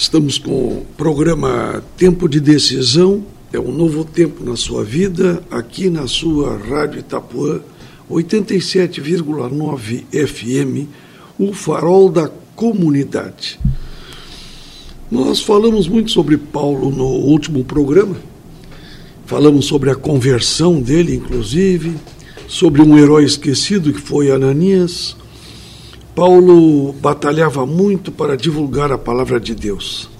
Estamos com o programa Tempo de Decisão. É um novo tempo na sua vida, aqui na sua Rádio Itapuã, 87,9 FM, o farol da comunidade. Nós falamos muito sobre Paulo no último programa. Falamos sobre a conversão dele, inclusive, sobre um herói esquecido que foi Ananias Paulo batalhava muito para divulgar a palavra de Deus.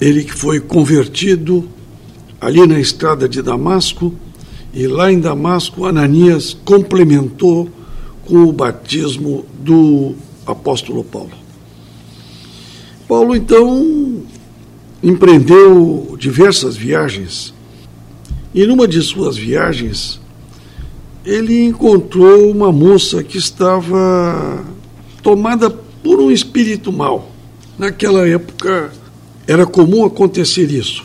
Ele que foi convertido ali na estrada de Damasco, e lá em Damasco, Ananias complementou com o batismo do apóstolo Paulo. Paulo então empreendeu diversas viagens, e numa de suas viagens, ele encontrou uma moça que estava tomada por um espírito mau. Naquela época era comum acontecer isso.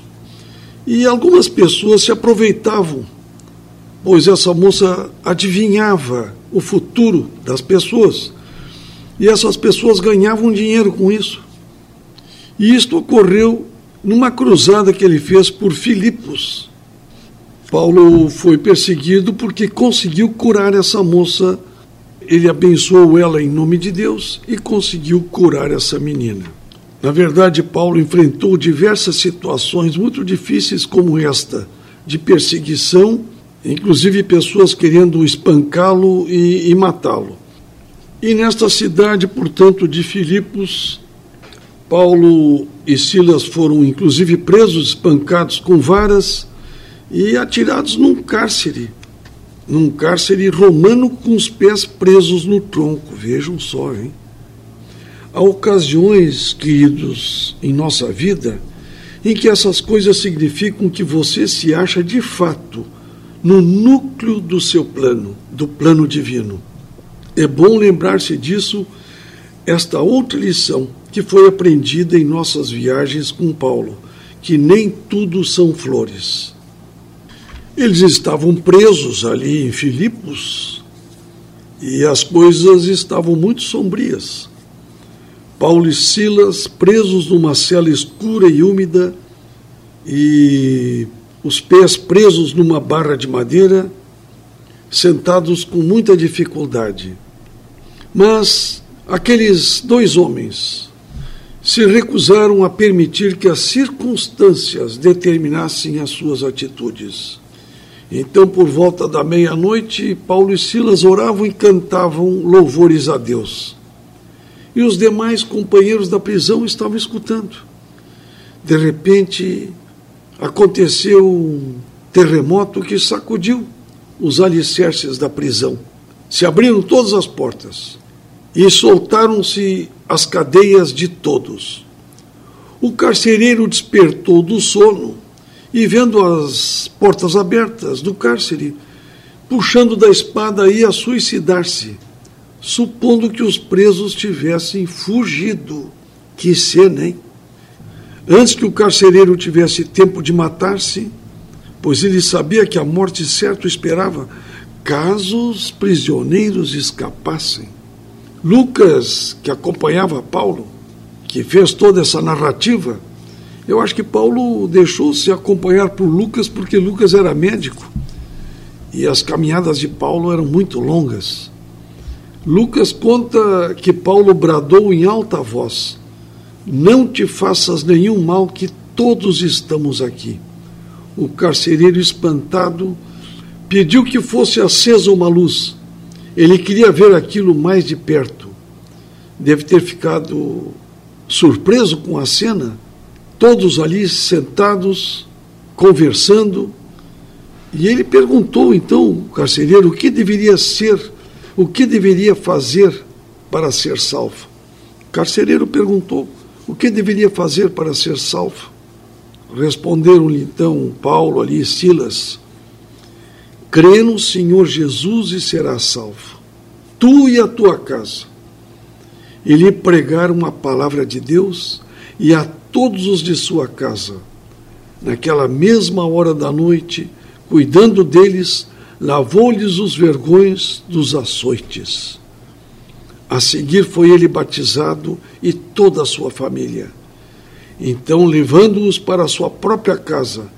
E algumas pessoas se aproveitavam, pois essa moça adivinhava o futuro das pessoas. E essas pessoas ganhavam dinheiro com isso. E isto ocorreu numa cruzada que ele fez por Filipos. Paulo foi perseguido porque conseguiu curar essa moça ele abençoou ela em nome de Deus e conseguiu curar essa menina. Na verdade, Paulo enfrentou diversas situações muito difíceis, como esta, de perseguição, inclusive pessoas querendo espancá-lo e, e matá-lo. E nesta cidade, portanto, de Filipos, Paulo e Silas foram inclusive presos, espancados com varas e atirados num cárcere num cárcere romano com os pés presos no tronco. Vejam só, hein? Há ocasiões, queridos, em nossa vida, em que essas coisas significam que você se acha de fato no núcleo do seu plano, do plano divino. É bom lembrar-se disso, esta outra lição que foi aprendida em nossas viagens com Paulo, que nem tudo são flores. Eles estavam presos ali em Filipos e as coisas estavam muito sombrias. Paulo e Silas presos numa cela escura e úmida e os pés presos numa barra de madeira, sentados com muita dificuldade. Mas aqueles dois homens se recusaram a permitir que as circunstâncias determinassem as suas atitudes. Então, por volta da meia-noite, Paulo e Silas oravam e cantavam louvores a Deus. E os demais companheiros da prisão estavam escutando. De repente, aconteceu um terremoto que sacudiu os alicerces da prisão. Se abriram todas as portas e soltaram-se as cadeias de todos. O carcereiro despertou do sono e vendo as portas abertas do cárcere, puxando da espada ia suicidar-se, supondo que os presos tivessem fugido. Que cena, hein? Antes que o carcereiro tivesse tempo de matar-se, pois ele sabia que a morte certo esperava, caso os prisioneiros escapassem. Lucas, que acompanhava Paulo, que fez toda essa narrativa, eu acho que Paulo deixou-se acompanhar por Lucas porque Lucas era médico e as caminhadas de Paulo eram muito longas. Lucas conta que Paulo bradou em alta voz: Não te faças nenhum mal, que todos estamos aqui. O carcereiro, espantado, pediu que fosse acesa uma luz. Ele queria ver aquilo mais de perto. Deve ter ficado surpreso com a cena todos ali sentados, conversando. E ele perguntou então o carcereiro o que deveria ser, o que deveria fazer para ser salvo. O carcereiro perguntou o que deveria fazer para ser salvo. Responderam-lhe então Paulo ali, Silas: crê no Senhor Jesus e serás salvo, tu e a tua casa. E lhe pregaram a palavra de Deus e a todos os de sua casa. Naquela mesma hora da noite, cuidando deles, lavou-lhes os vergões dos açoites. A seguir foi ele batizado e toda a sua família. Então, levando-os para a sua própria casa,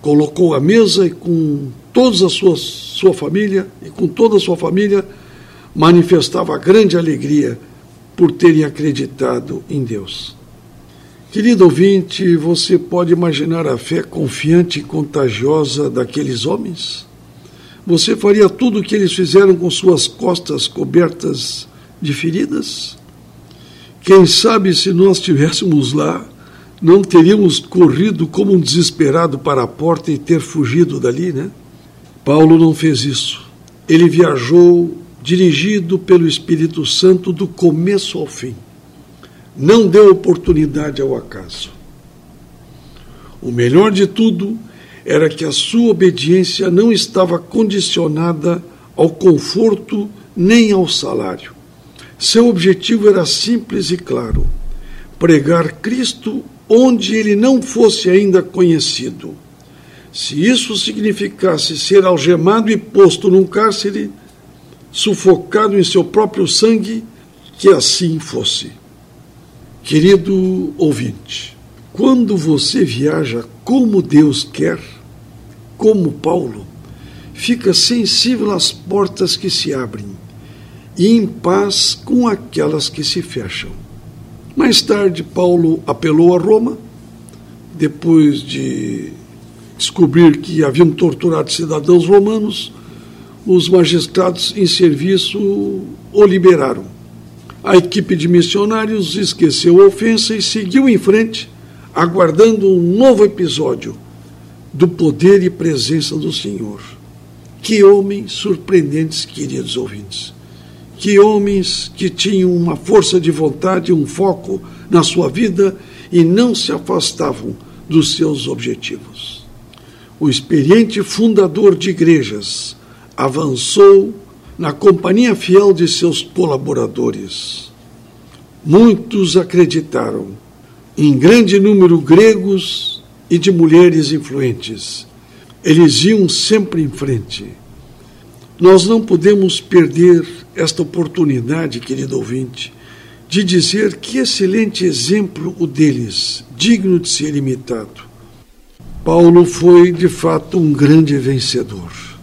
colocou a mesa e com toda a sua, sua família, e com toda a sua família, manifestava grande alegria por terem acreditado em Deus. Querido ouvinte, você pode imaginar a fé confiante e contagiosa daqueles homens? Você faria tudo o que eles fizeram com suas costas cobertas de feridas? Quem sabe se nós estivéssemos lá, não teríamos corrido como um desesperado para a porta e ter fugido dali, né? Paulo não fez isso. Ele viajou dirigido pelo Espírito Santo do começo ao fim. Não deu oportunidade ao acaso. O melhor de tudo era que a sua obediência não estava condicionada ao conforto nem ao salário. Seu objetivo era simples e claro: pregar Cristo onde ele não fosse ainda conhecido. Se isso significasse ser algemado e posto num cárcere, sufocado em seu próprio sangue, que assim fosse. Querido ouvinte, quando você viaja como Deus quer, como Paulo, fica sensível às portas que se abrem e em paz com aquelas que se fecham. Mais tarde, Paulo apelou a Roma, depois de descobrir que haviam torturado cidadãos romanos, os magistrados em serviço o liberaram. A equipe de missionários esqueceu a ofensa e seguiu em frente, aguardando um novo episódio do poder e presença do Senhor. Que homens surpreendentes, queridos ouvintes que homens que tinham uma força de vontade, um foco na sua vida e não se afastavam dos seus objetivos. O experiente fundador de igrejas avançou na companhia fiel de seus colaboradores. Muitos acreditaram, em grande número gregos e de mulheres influentes. Eles iam sempre em frente. Nós não podemos perder esta oportunidade, querido ouvinte, de dizer que excelente exemplo o deles, digno de ser imitado. Paulo foi, de fato, um grande vencedor.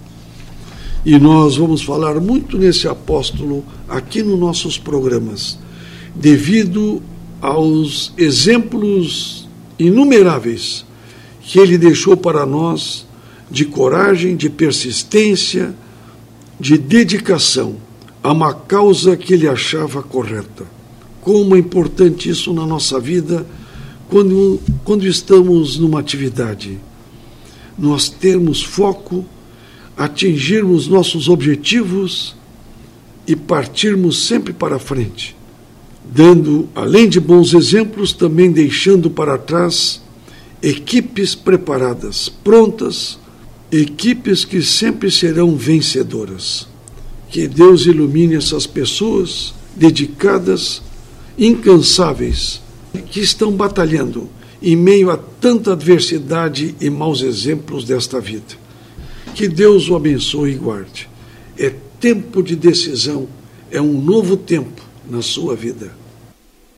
E nós vamos falar muito nesse apóstolo aqui nos nossos programas, devido aos exemplos inumeráveis que ele deixou para nós de coragem, de persistência, de dedicação a uma causa que ele achava correta. Como é importante isso na nossa vida quando, quando estamos numa atividade. Nós termos foco, atingirmos nossos objetivos e partirmos sempre para frente, dando, além de bons exemplos, também deixando para trás equipes preparadas, prontas, equipes que sempre serão vencedoras. Que Deus ilumine essas pessoas dedicadas, incansáveis, que estão batalhando em meio a tanta adversidade e maus exemplos desta vida. Que Deus o abençoe e guarde. É tempo de decisão, é um novo tempo na sua vida.